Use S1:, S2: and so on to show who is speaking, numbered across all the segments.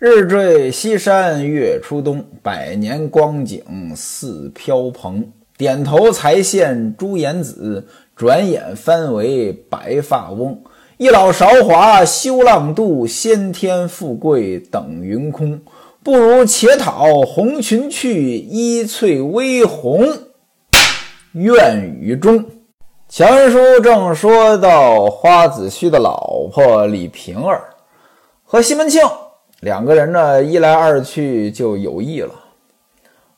S1: 日坠西山月出东，百年光景似飘蓬。点头才见朱颜子，转眼翻为白发翁。一老韶华休浪度，先天富贵等云空。不如且讨红裙去，衣翠微红愿雨中。前书正说到花子虚的老婆李瓶儿和西门庆两个人呢，一来二去就有意了。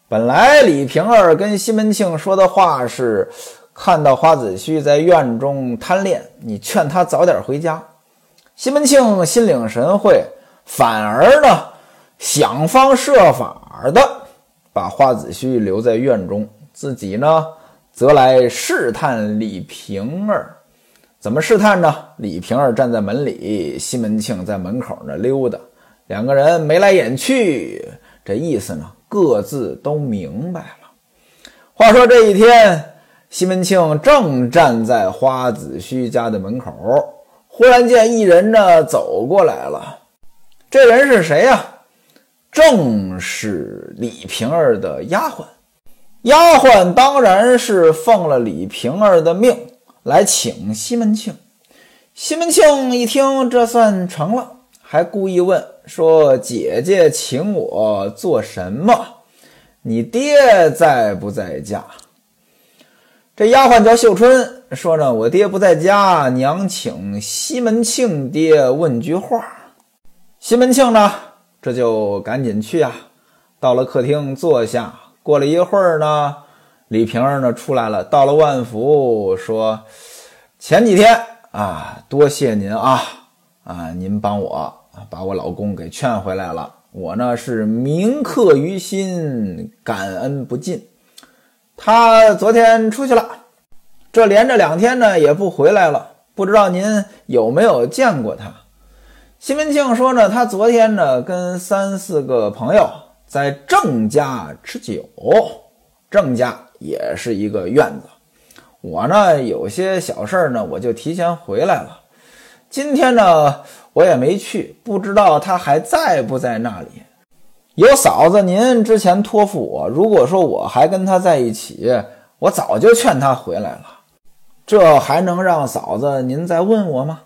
S1: 本来李瓶儿跟西门庆说的话是：看到花子虚在院中贪恋，你劝他早点回家。西门庆心领神会，反而呢。想方设法的把花子虚留在院中，自己呢则来试探李瓶儿。怎么试探呢？李瓶儿站在门里，西门庆在门口呢溜达，两个人眉来眼去，这意思呢各自都明白了。话说这一天，西门庆正站在花子虚家的门口，忽然见一人呢走过来了。这人是谁呀？正是李瓶儿的丫鬟，丫鬟当然是奉了李瓶儿的命来请西门庆。西门庆一听，这算成了，还故意问说：“姐姐请我做什么？你爹在不在家？”这丫鬟叫秀春，说呢：“我爹不在家，娘请西门庆爹问句话。”西门庆呢？这就赶紧去啊！到了客厅坐下。过了一会儿呢，李瓶儿呢出来了，到了万福，说：“前几天啊，多谢您啊啊，您帮我把我老公给劝回来了。我呢是铭刻于心，感恩不尽。他昨天出去了，这连着两天呢也不回来了，不知道您有没有见过他？”西门庆说呢，他昨天呢跟三四个朋友在郑家吃酒，郑家也是一个院子。我呢有些小事儿呢，我就提前回来了。今天呢我也没去，不知道他还在不在那里。有嫂子您之前托付我，如果说我还跟他在一起，我早就劝他回来了。这还能让嫂子您再问我吗？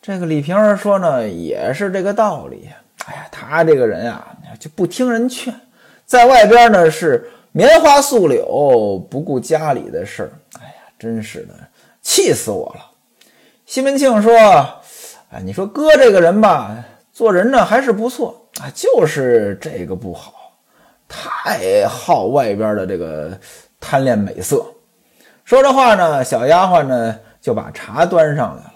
S1: 这个李瓶儿说呢，也是这个道理。哎呀，他这个人啊，就不听人劝，在外边呢是棉花素柳，不顾家里的事儿。哎呀，真是的，气死我了！西门庆说：“哎，你说哥这个人吧，做人呢还是不错啊，就是这个不好，太好外边的这个贪恋美色。”说这话呢，小丫鬟呢就把茶端上来了。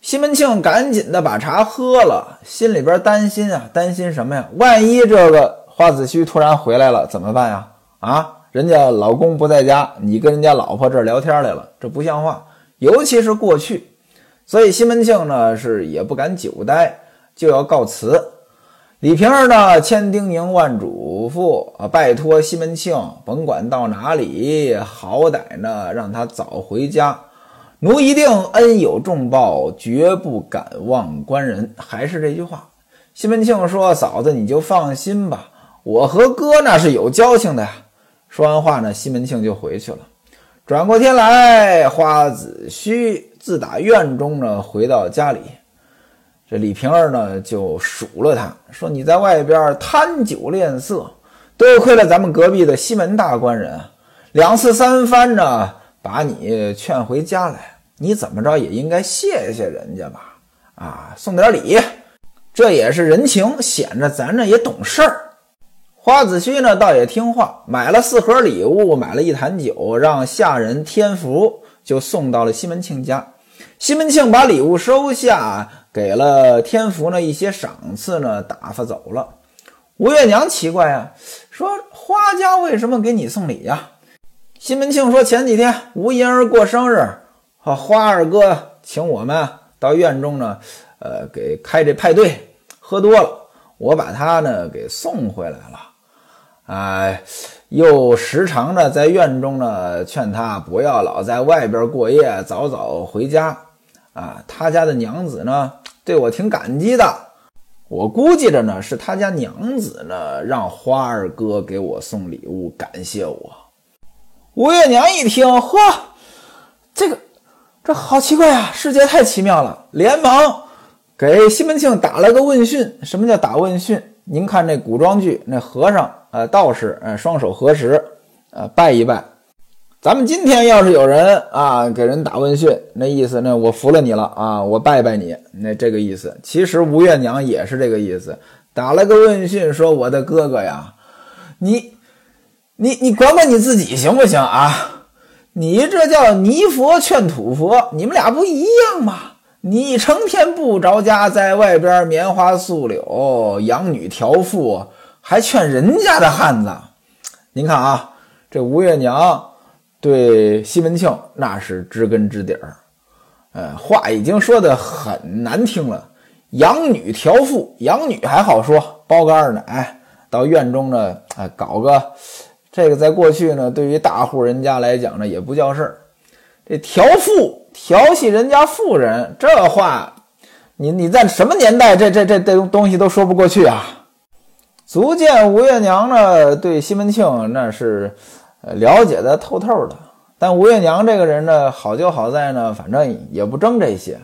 S1: 西门庆赶紧的把茶喝了，心里边担心啊，担心什么呀？万一这个花子虚突然回来了怎么办呀？啊，人家老公不在家，你跟人家老婆这聊天来了，这不像话。尤其是过去，所以西门庆呢是也不敢久待，就要告辞。李瓶儿呢千叮咛万嘱咐啊，拜托西门庆甭管到哪里，好歹呢让他早回家。奴一定恩有重报，绝不敢忘官人。还是这句话，西门庆说：“嫂子，你就放心吧，我和哥那是有交情的呀。”说完话呢，西门庆就回去了。转过天来，花子虚自打院中呢回到家里，这李瓶儿呢就数了他，说：“你在外边贪酒恋色，多亏了咱们隔壁的西门大官人，两次三番呢。”把你劝回家来，你怎么着也应该谢谢人家吧？啊，送点礼，这也是人情，显着咱这也懂事儿。花子虚呢，倒也听话，买了四盒礼物，买了一坛酒，让下人添福，就送到了西门庆家。西门庆把礼物收下，给了天福呢一些赏赐呢，打发走了。吴月娘奇怪啊，说花家为什么给你送礼呀？西门庆说：“前几天吴银儿过生日，花二哥请我们到院中呢，呃，给开这派对。喝多了，我把他呢给送回来了。哎，又时常的在院中呢劝他不要老在外边过夜，早早回家。啊，他家的娘子呢对我挺感激的。我估计着呢，是他家娘子呢让花二哥给我送礼物感谢我。吴月娘一听，嚯，这个这好奇怪啊，世界太奇妙了，连忙给西门庆打了个问讯。什么叫打问讯？您看那古装剧，那和尚呃道士呃双手合十呃拜一拜。咱们今天要是有人啊给人打问讯，那意思呢，我服了你了啊，我拜拜你，那这个意思。其实吴月娘也是这个意思，打了个问讯，说我的哥哥呀，你你你管管你自己行不行啊？你这叫泥佛劝土佛，你们俩不一样吗？你成天不着家，在外边棉花素柳养女调妇，还劝人家的汉子。您看啊，这吴月娘。对西门庆那是知根知底儿，呃，话已经说的很难听了。养女调妇，养女还好说，包个二奶到院中呢，哎，搞个这个，在过去呢，对于大户人家来讲呢，也不叫事儿。这调妇调戏人家妇人，这话，你你在什么年代，这这这这东西都说不过去啊！足见吴月娘呢，对西门庆那是。了解的透透的，但吴月娘这个人呢，好就好在呢，反正也不争这些，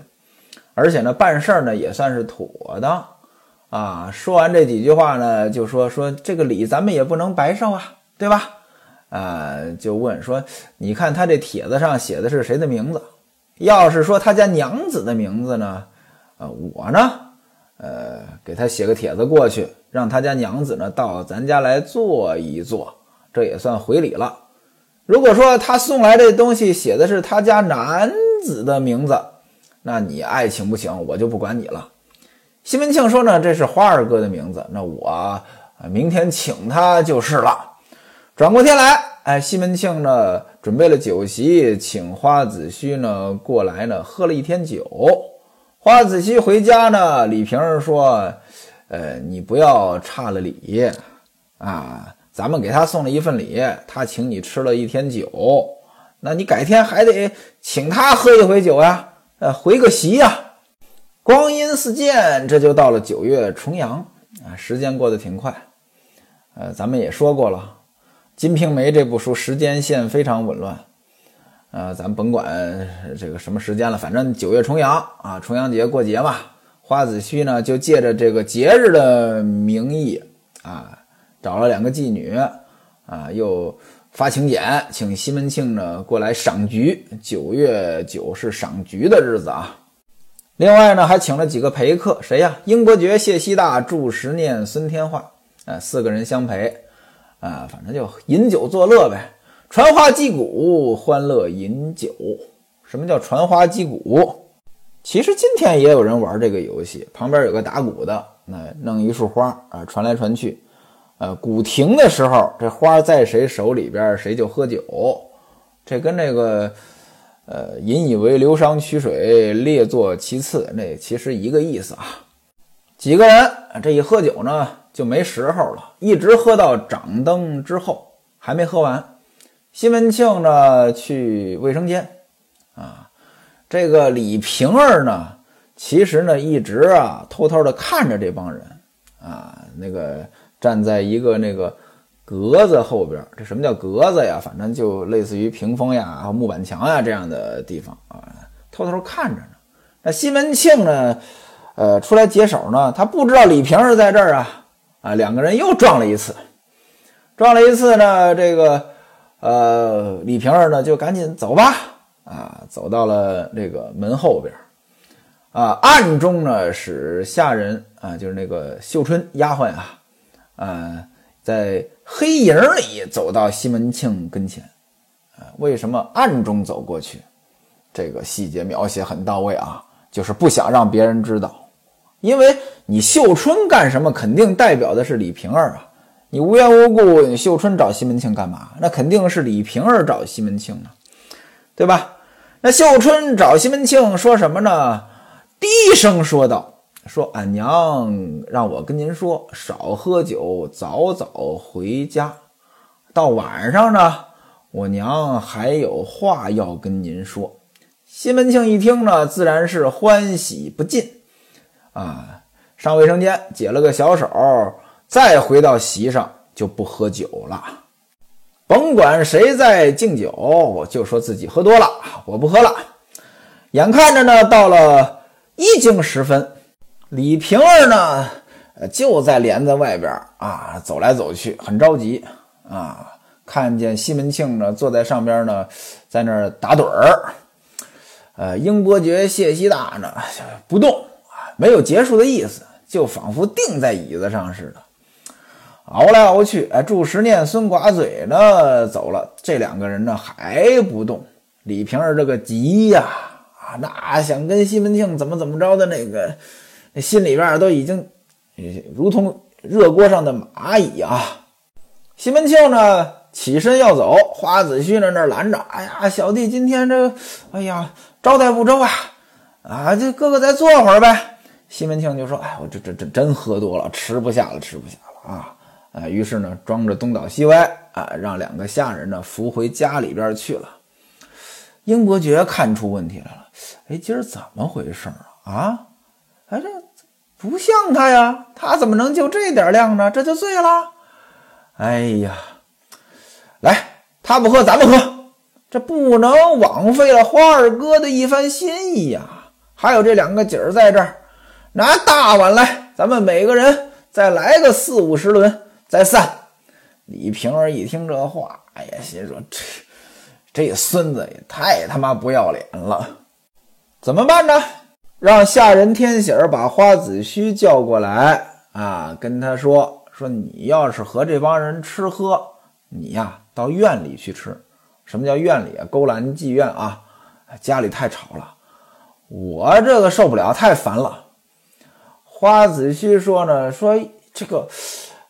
S1: 而且呢，办事儿呢也算是妥当啊。说完这几句话呢，就说说这个礼咱们也不能白受啊，对吧？啊，就问说，你看他这帖子上写的是谁的名字？要是说他家娘子的名字呢，呃，我呢，呃，给他写个帖子过去，让他家娘子呢到咱家来坐一坐。这也算回礼了。如果说他送来这东西写的是他家男子的名字，那你爱请不请，我就不管你了。西门庆说呢，这是花二哥的名字，那我明天请他就是了。转过天来，哎，西门庆呢准备了酒席，请花子虚呢过来呢喝了一天酒。花子虚回家呢，李瓶儿说：“呃，你不要差了礼啊。”咱们给他送了一份礼，他请你吃了一天酒，那你改天还得请他喝一回酒呀，呃，回个席呀。光阴似箭，这就到了九月重阳啊，时间过得挺快。呃，咱们也说过了，《金瓶梅》这部书时间线非常紊乱，呃，咱甭管这个什么时间了，反正九月重阳啊，重阳节过节嘛，花子虚呢就借着这个节日的名义啊。找了两个妓女，啊，又发请柬，请西门庆呢过来赏菊。九月九是赏菊的日子啊。另外呢，还请了几个陪客，谁呀？英伯爵、谢希大、祝时念、孙天化，呃，四个人相陪，啊，反正就饮酒作乐呗，传花击鼓，欢乐饮酒。什么叫传花击鼓？其实今天也有人玩这个游戏，旁边有个打鼓的，那弄一束花啊，传来传去。呃，鼓停的时候，这花在谁手里边，谁就喝酒。这跟那个，呃，引以为流觞曲水，列坐其次，那其实一个意思啊。几个人这一喝酒呢，就没时候了，一直喝到掌灯之后，还没喝完。西门庆呢去卫生间，啊，这个李瓶儿呢，其实呢一直啊偷偷的看着这帮人，啊，那个。站在一个那个格子后边，这什么叫格子呀？反正就类似于屏风呀、木板墙呀这样的地方啊，偷偷看着呢。那西门庆呢，呃，出来解手呢，他不知道李瓶儿在这儿啊，啊，两个人又撞了一次，撞了一次呢，这个呃，李瓶儿呢就赶紧走吧，啊，走到了这个门后边，啊，暗中呢使下人啊，就是那个秀春丫鬟啊。呃，在黑影里走到西门庆跟前，啊，为什么暗中走过去？这个细节描写很到位啊，就是不想让别人知道，因为你秀春干什么，肯定代表的是李瓶儿啊。你无缘无故秀春找西门庆干嘛？那肯定是李瓶儿找西门庆啊，对吧？那秀春找西门庆说什么呢？低声说道。说俺娘让我跟您说，少喝酒，早早回家。到晚上呢，我娘还有话要跟您说。西门庆一听呢，自然是欢喜不尽啊。上卫生间解了个小手，再回到席上就不喝酒了。甭管谁在敬酒，就说自己喝多了，我不喝了。眼看着呢，到了一更时分，李瓶儿呢，就在帘子外边啊走来走去，很着急啊。看见西门庆呢，坐在上边呢，在那儿打盹儿。呃，英伯爵、谢希大呢不动啊，没有结束的意思，就仿佛定在椅子上似的。熬来熬去，哎，祝时念、孙寡嘴呢走了，这两个人呢还不动。李瓶儿这个急呀，啊，那想跟西门庆怎么怎么着的那个，那心里边都已经如同热锅上的蚂蚁啊。西门庆呢起身要走，花子虚呢那拦着，哎呀，小弟今天这，哎呀。招待不周啊！啊，这哥哥再坐会儿呗。西门庆就说：“哎，我这这这真喝多了，吃不下了，吃不下了啊！”啊，于是呢，装着东倒西歪啊，让两个下人呢扶回家里边去了。英伯爵看出问题来了，哎，今儿怎么回事啊？啊，哎，这不像他呀，他怎么能就这点量呢？这就醉了？哎呀，来，他不喝，咱们喝。这不能枉费了花二哥的一番心意呀！还有这两个姐儿在这儿，拿大碗来，咱们每个人再来个四五十轮，再散。李瓶儿一听这话，哎呀，心说这这孙子也太他妈不要脸了！怎么办呢？让下人天喜儿把花子虚叫过来啊，跟他说说，你要是和这帮人吃喝，你呀到院里去吃。什么叫院里啊？勾栏妓院啊，家里太吵了，我这个受不了，太烦了。花子虚说呢，说这个，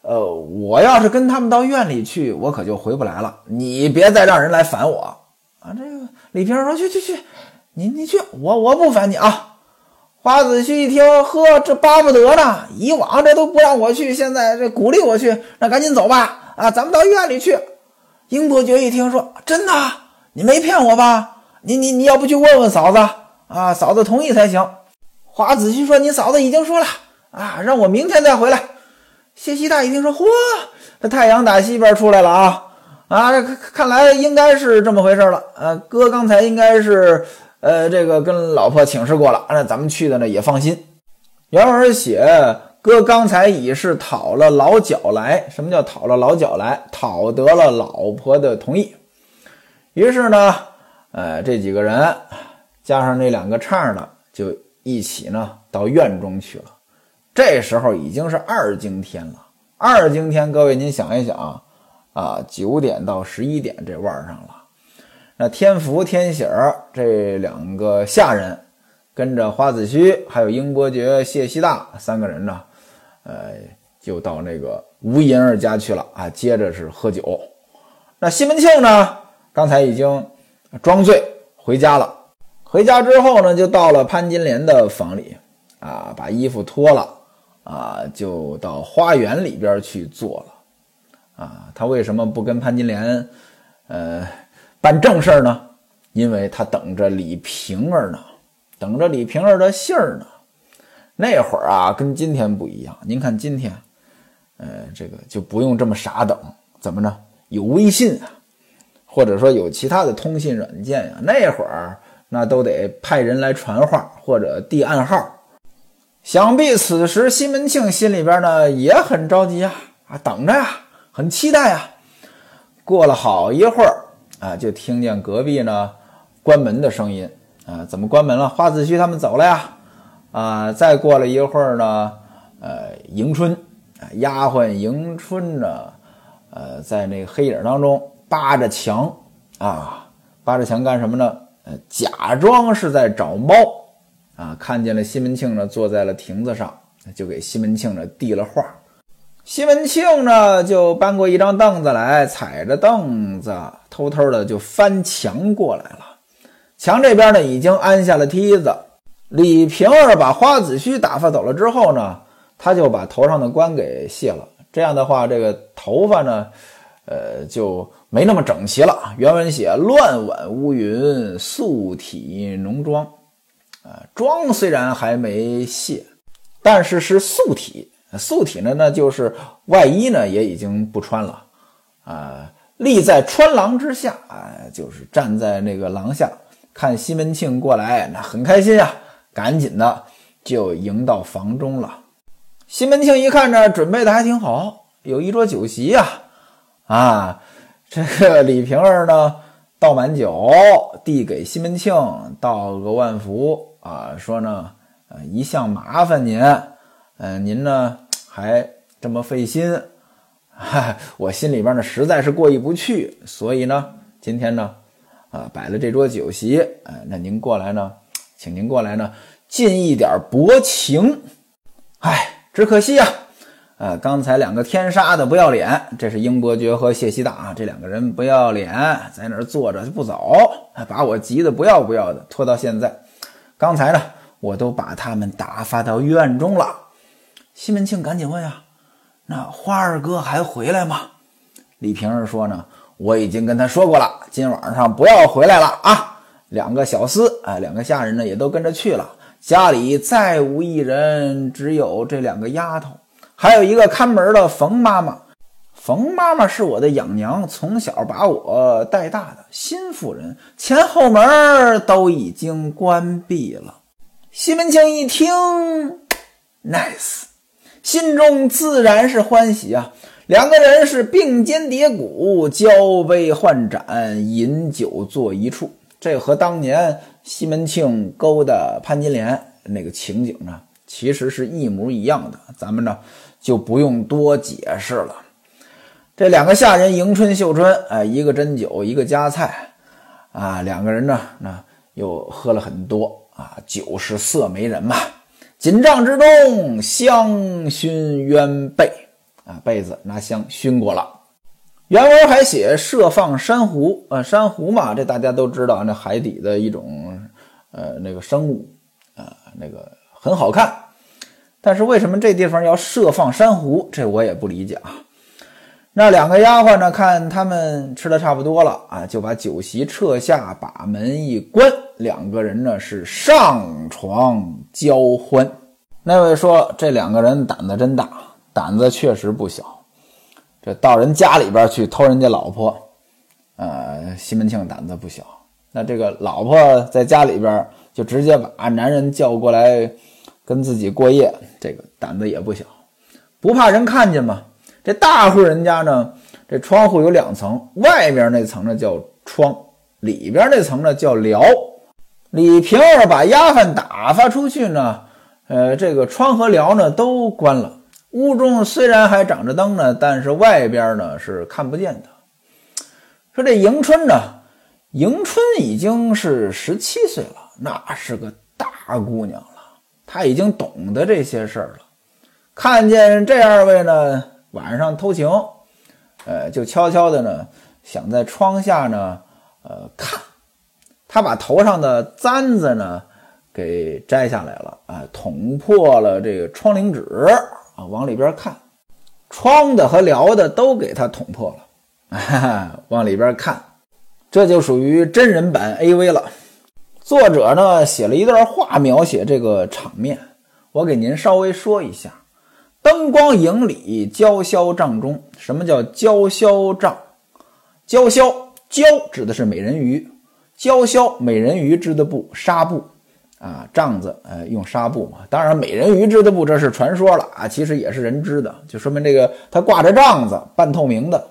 S1: 呃，我要是跟他们到院里去，我可就回不来了。你别再让人来烦我啊！这个李瓶说：“去去去，你你去，我我不烦你啊。”花子虚一听，呵，这巴不得呢。以往这都不让我去，现在这鼓励我去，那赶紧走吧！啊，咱们到院里去。英伯爵一听说真的，你没骗我吧？你你你要不去问问嫂子啊？嫂子同意才行。花子虚说：“你嫂子已经说了啊，让我明天再回来。”谢希大一听说：“嚯，这太阳打西边出来了啊啊！看来应该是这么回事了。呃，哥刚才应该是呃这个跟老婆请示过了，那咱们去的呢也放心。”原文写。哥刚才已是讨了老脚来，什么叫讨了老脚来？讨得了老婆的同意。于是呢，呃，这几个人加上那两个唱的，就一起呢到院中去了。这时候已经是二更天了。二更天，各位您想一想啊，啊九点到十一点这腕上了。那天福、天喜儿这两个下人，跟着花子虚还有英伯爵、谢希大三个人呢。呃，就到那个吴银儿家去了啊，接着是喝酒。那西门庆呢，刚才已经装醉回家了。回家之后呢，就到了潘金莲的房里啊，把衣服脱了啊，就到花园里边去坐了啊。他为什么不跟潘金莲呃办正事呢？因为他等着李瓶儿呢，等着李瓶儿的信儿呢。那会儿啊，跟今天不一样。您看今天，呃，这个就不用这么傻等，怎么着？有微信啊，或者说有其他的通信软件呀。那会儿那都得派人来传话或者递暗号。想必此时西门庆心里边呢也很着急啊，啊，等着呀，很期待啊。过了好一会儿啊，就听见隔壁呢关门的声音啊，怎么关门了？花子虚他们走了呀。啊，再过了一会儿呢，呃，迎春，丫鬟迎春呢，呃，在那个黑影当中扒着墙，啊，扒着墙干什么呢？呃，假装是在找猫，啊，看见了西门庆呢，坐在了亭子上，就给西门庆呢递了话。西门庆呢，就搬过一张凳子来，踩着凳子，偷偷的就翻墙过来了。墙这边呢，已经安下了梯子。李瓶儿把花子虚打发走了之后呢，他就把头上的冠给卸了。这样的话，这个头发呢，呃，就没那么整齐了。原文写：“乱挽乌云，素体浓妆。”啊，妆虽然还没卸，但是是素体。素体呢，那就是外衣呢也已经不穿了啊，立在穿廊之下啊，就是站在那个廊下看西门庆过来，那很开心呀，赶紧的就迎到房中了。西门庆一看呢，准备的还挺好，有一桌酒席呀，啊，这个李瓶儿呢倒满酒，递给西门庆，道个万福啊，说呢，呃，一向麻烦您，嗯，您呢。还这么费心，哈，我心里边呢实在是过意不去，所以呢，今天呢，啊，摆了这桌酒席，哎，那您过来呢，请您过来呢，尽一点薄情。哎，只可惜呀，啊，刚才两个天杀的不要脸，这是英伯爵和谢希大啊这两个人不要脸，在那儿坐着就不走，把我急得不要不要的，拖到现在。刚才呢，我都把他们打发到院中了。西门庆赶紧问呀：“那花二哥还回来吗？”李瓶儿说：“呢，我已经跟他说过了，今晚上不要回来了啊。两个小厮，哎，两个下人呢，也都跟着去了。家里再无一人，只有这两个丫头，还有一个看门的冯妈妈。冯妈妈是我的养娘，从小把我带大的新妇人，前后门都已经关闭了。”西门庆一听，nice。心中自然是欢喜啊！两个人是并肩叠骨，交杯换盏，饮酒坐一处。这和当年西门庆勾搭潘金莲那个情景呢，其实是一模一样的。咱们呢就不用多解释了。这两个下人迎春、秀春，哎，一个斟酒，一个夹菜，啊，两个人呢，那又喝了很多啊，酒是色媒人嘛。锦帐之中，香熏鸳被啊，被子拿香熏过了。原文还写设放珊瑚啊，珊瑚嘛，这大家都知道，那海底的一种呃那个生物啊，那个很好看。但是为什么这地方要设放珊瑚？这我也不理解啊。那两个丫鬟呢，看他们吃的差不多了啊，就把酒席撤下，把门一关，两个人呢是上床交欢。那位说这两个人胆子真大，胆子确实不小。这到人家里边去偷人家老婆，呃，西门庆胆子不小。那这个老婆在家里边就直接把男人叫过来跟自己过夜，这个胆子也不小，不怕人看见吗？这大户人家呢，这窗户有两层，外面那层呢叫窗，里边那层呢叫寮。李瓶儿把丫鬟打发出去呢，呃，这个窗和寮呢都关了。屋中虽然还长着灯呢，但是外边呢是看不见的。说这迎春呢，迎春已经是十七岁了，那是个大姑娘了，她已经懂得这些事儿了。看见这二位呢。晚上偷情，呃，就悄悄的呢，想在窗下呢，呃，看。他把头上的簪子呢给摘下来了啊，捅破了这个窗棂纸啊，往里边看，窗的和撩的都给他捅破了，哈 哈往里边看，这就属于真人版 AV 了。作者呢写了一段话描写这个场面，我给您稍微说一下。灯光影里，娇绡帐中。什么叫娇绡帐？娇绡，娇指的是美人鱼，娇绡美人鱼织的布，纱布啊，帐子，呃，用纱布嘛。当然，美人鱼织的布这是传说了啊，其实也是人织的，就说明这个它挂着帐子，半透明的。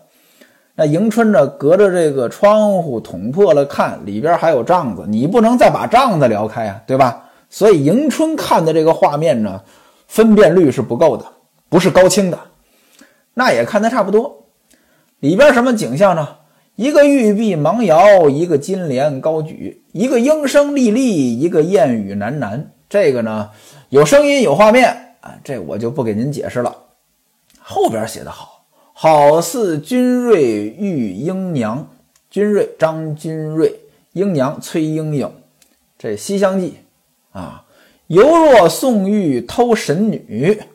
S1: 那迎春呢，隔着这个窗户捅破了看，里边还有帐子，你不能再把帐子撩开啊，对吧？所以迎春看的这个画面呢，分辨率是不够的。不是高清的，那也看得差不多。里边什么景象呢？一个玉璧忙摇，一个金莲高举，一个莺声丽丽，一个燕语喃喃。这个呢，有声音有画面啊，这我就不给您解释了。后边写的好，好似君瑞玉英娘，君瑞张君瑞，英娘崔莺莺。这《西厢记》啊，犹若宋玉偷神女。《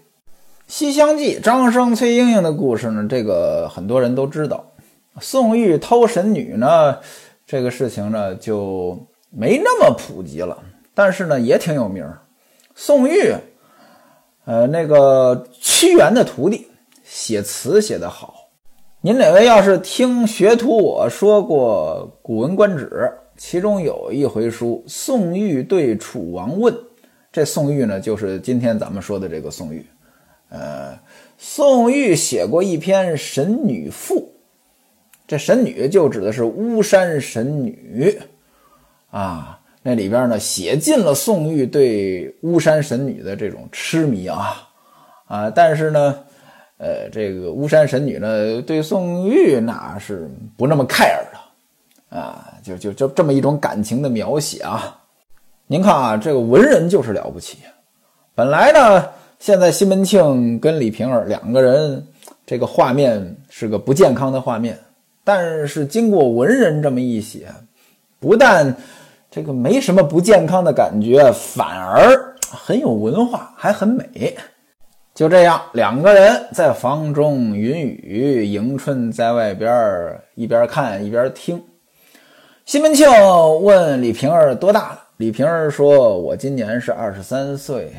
S1: 西厢记》张生、崔莺莺的故事呢，这个很多人都知道。宋玉偷神女呢，这个事情呢就没那么普及了，但是呢也挺有名。宋玉呃，那个屈原的徒弟写词写得好。您哪位要是听学徒我说过《古文观止》，其中有一回书《宋玉对楚王问》，这宋玉呢，就是今天咱们说的这个宋玉。呃，宋玉写过一篇《神女赋》，这神女就指的是巫山神女啊。那里边呢，写尽了宋玉对巫山神女的这种痴迷啊啊！但是呢。呃，这个巫山神女呢，对宋玉那是不那么 care 的，啊，就就就这么一种感情的描写啊。您看啊，这个文人就是了不起。本来呢，现在西门庆跟李瓶儿两个人，这个画面是个不健康的画面，但是经过文人这么一写，不但这个没什么不健康的感觉，反而很有文化，还很美。就这样，两个人在房中云雨，迎春在外边一边看一边听。西门庆问李瓶儿多大了？李瓶儿说：“我今年是二十三岁。”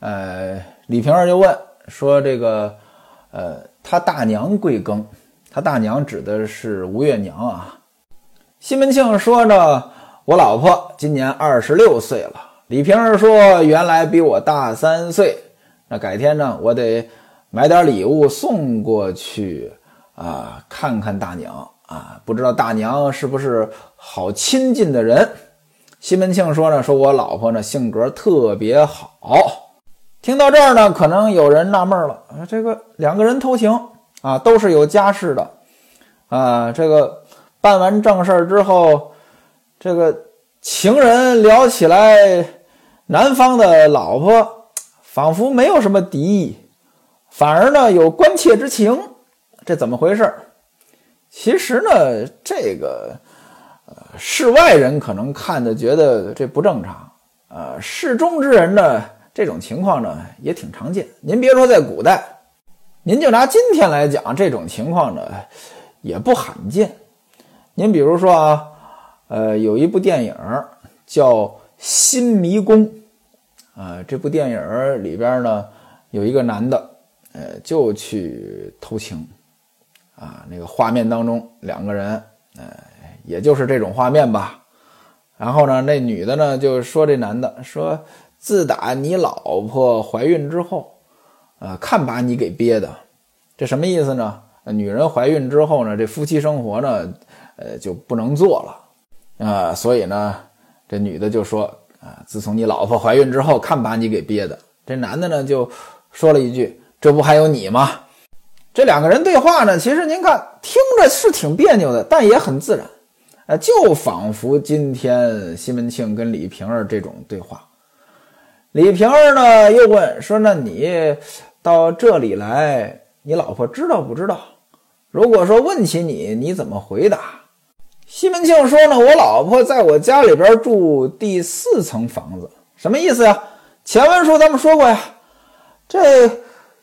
S1: 呃，李瓶儿就问说：“这个，呃，他大娘贵庚？他大娘指的是吴月娘啊。”西门庆说呢：“我老婆今年二十六岁了。”李瓶儿说：“原来比我大三岁。”那改天呢，我得买点礼物送过去啊，看看大娘啊，不知道大娘是不是好亲近的人。西门庆说呢，说我老婆呢性格特别好。听到这儿呢，可能有人纳闷了，这个两个人偷情啊，都是有家室的啊，这个办完正事儿之后，这个情人聊起来男方的老婆。仿佛没有什么敌意，反而呢有关切之情，这怎么回事？其实呢，这个呃，世外人可能看的觉得这不正常，呃，世中之人呢，这种情况呢也挺常见。您别说在古代，您就拿今天来讲，这种情况呢也不罕见。您比如说啊，呃，有一部电影叫《新迷宫》。啊，这部电影里边呢，有一个男的，呃，就去偷情，啊，那个画面当中两个人，呃，也就是这种画面吧。然后呢，那女的呢就说这男的说，自打你老婆怀孕之后，呃，看把你给憋的，这什么意思呢？女人怀孕之后呢，这夫妻生活呢，呃，就不能做了，啊，所以呢，这女的就说。啊！自从你老婆怀孕之后，看把你给憋的。这男的呢，就说了一句：“这不还有你吗？”这两个人对话呢，其实您看听着是挺别扭的，但也很自然。呃，就仿佛今天西门庆跟李瓶儿这种对话。李瓶儿呢，又问说：“那你到这里来，你老婆知道不知道？如果说问起你，你怎么回答？”西门庆说呢，我老婆在我家里边住第四层房子，什么意思呀？前文书咱们说过呀，这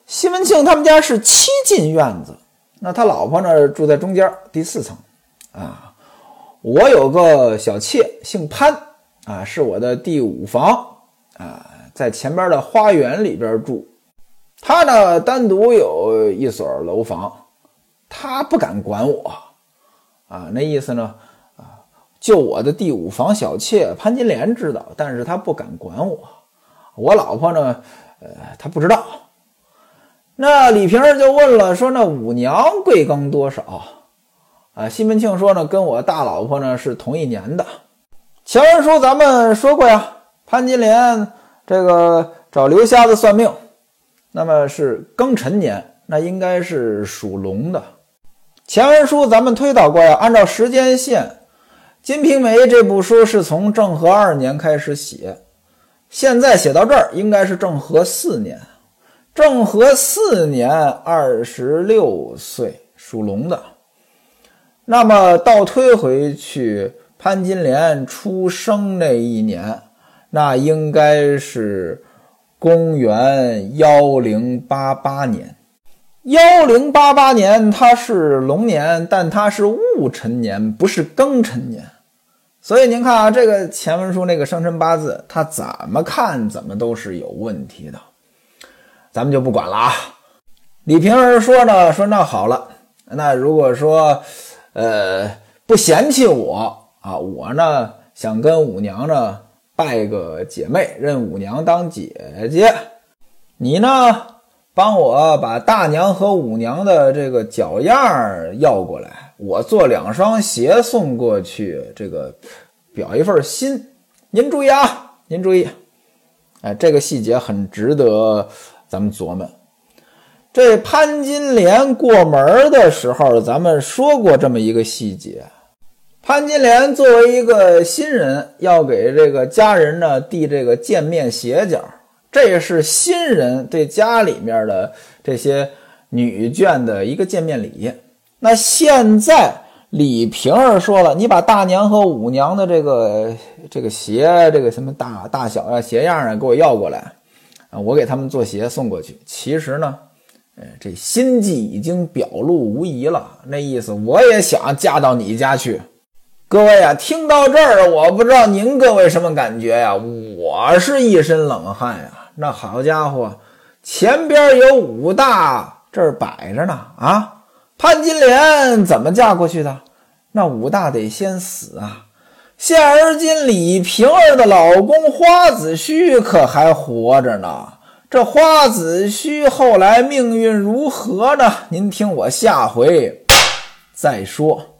S1: 西门庆他们家是七进院子，那他老婆呢住在中间第四层，啊，我有个小妾姓潘，啊，是我的第五房，啊，在前边的花园里边住，他呢单独有一所楼房，他不敢管我。啊，那意思呢？啊，就我的第五房小妾潘金莲知道，但是他不敢管我。我老婆呢，呃，他不知道。那李瓶儿就问了，说那五娘贵庚多少？啊，西门庆说呢，跟我大老婆呢是同一年的。前文书咱们说过呀，潘金莲这个找刘瞎子算命，那么是庚辰年，那应该是属龙的。前文书咱们推导过呀，按照时间线，《金瓶梅》这部书是从正和二年开始写，现在写到这儿应该是正和四年。正和四年二十六岁，属龙的。那么倒推回去，潘金莲出生那一年，那应该是公元幺零八八年。幺零八八年，它是龙年，但它是戊辰年，不是庚辰年。所以您看啊，这个前文书那个生辰八字，它怎么看怎么都是有问题的。咱们就不管了啊。李瓶儿说呢，说那好了，那如果说，呃，不嫌弃我啊，我呢想跟五娘呢拜个姐妹，认五娘当姐姐，你呢帮我把大娘和五娘的这个脚样要过来，我做两双鞋送过去，这个表一份心。您注意啊，您注意，哎，这个细节很值得咱们琢磨。这潘金莲过门的时候，咱们说过这么一个细节：潘金莲作为一个新人，要给这个家人呢递这个见面鞋角，这是新人对家里面的这些女眷的一个见面礼。那现在李瓶儿说了，你把大娘和五娘的这个这个鞋，这个什么大大小啊、鞋样啊，给我要过来啊，我给他们做鞋送过去。其实呢。哎，这心迹已经表露无遗了，那意思我也想嫁到你家去。各位啊，听到这儿，我不知道您各位什么感觉呀？我是一身冷汗呀。那好家伙，前边有武大这儿摆着呢啊！潘金莲怎么嫁过去的？那武大得先死啊！现而今李瓶儿的老公花子虚可还活着呢。这花子虚后来命运如何呢？您听我下回再说。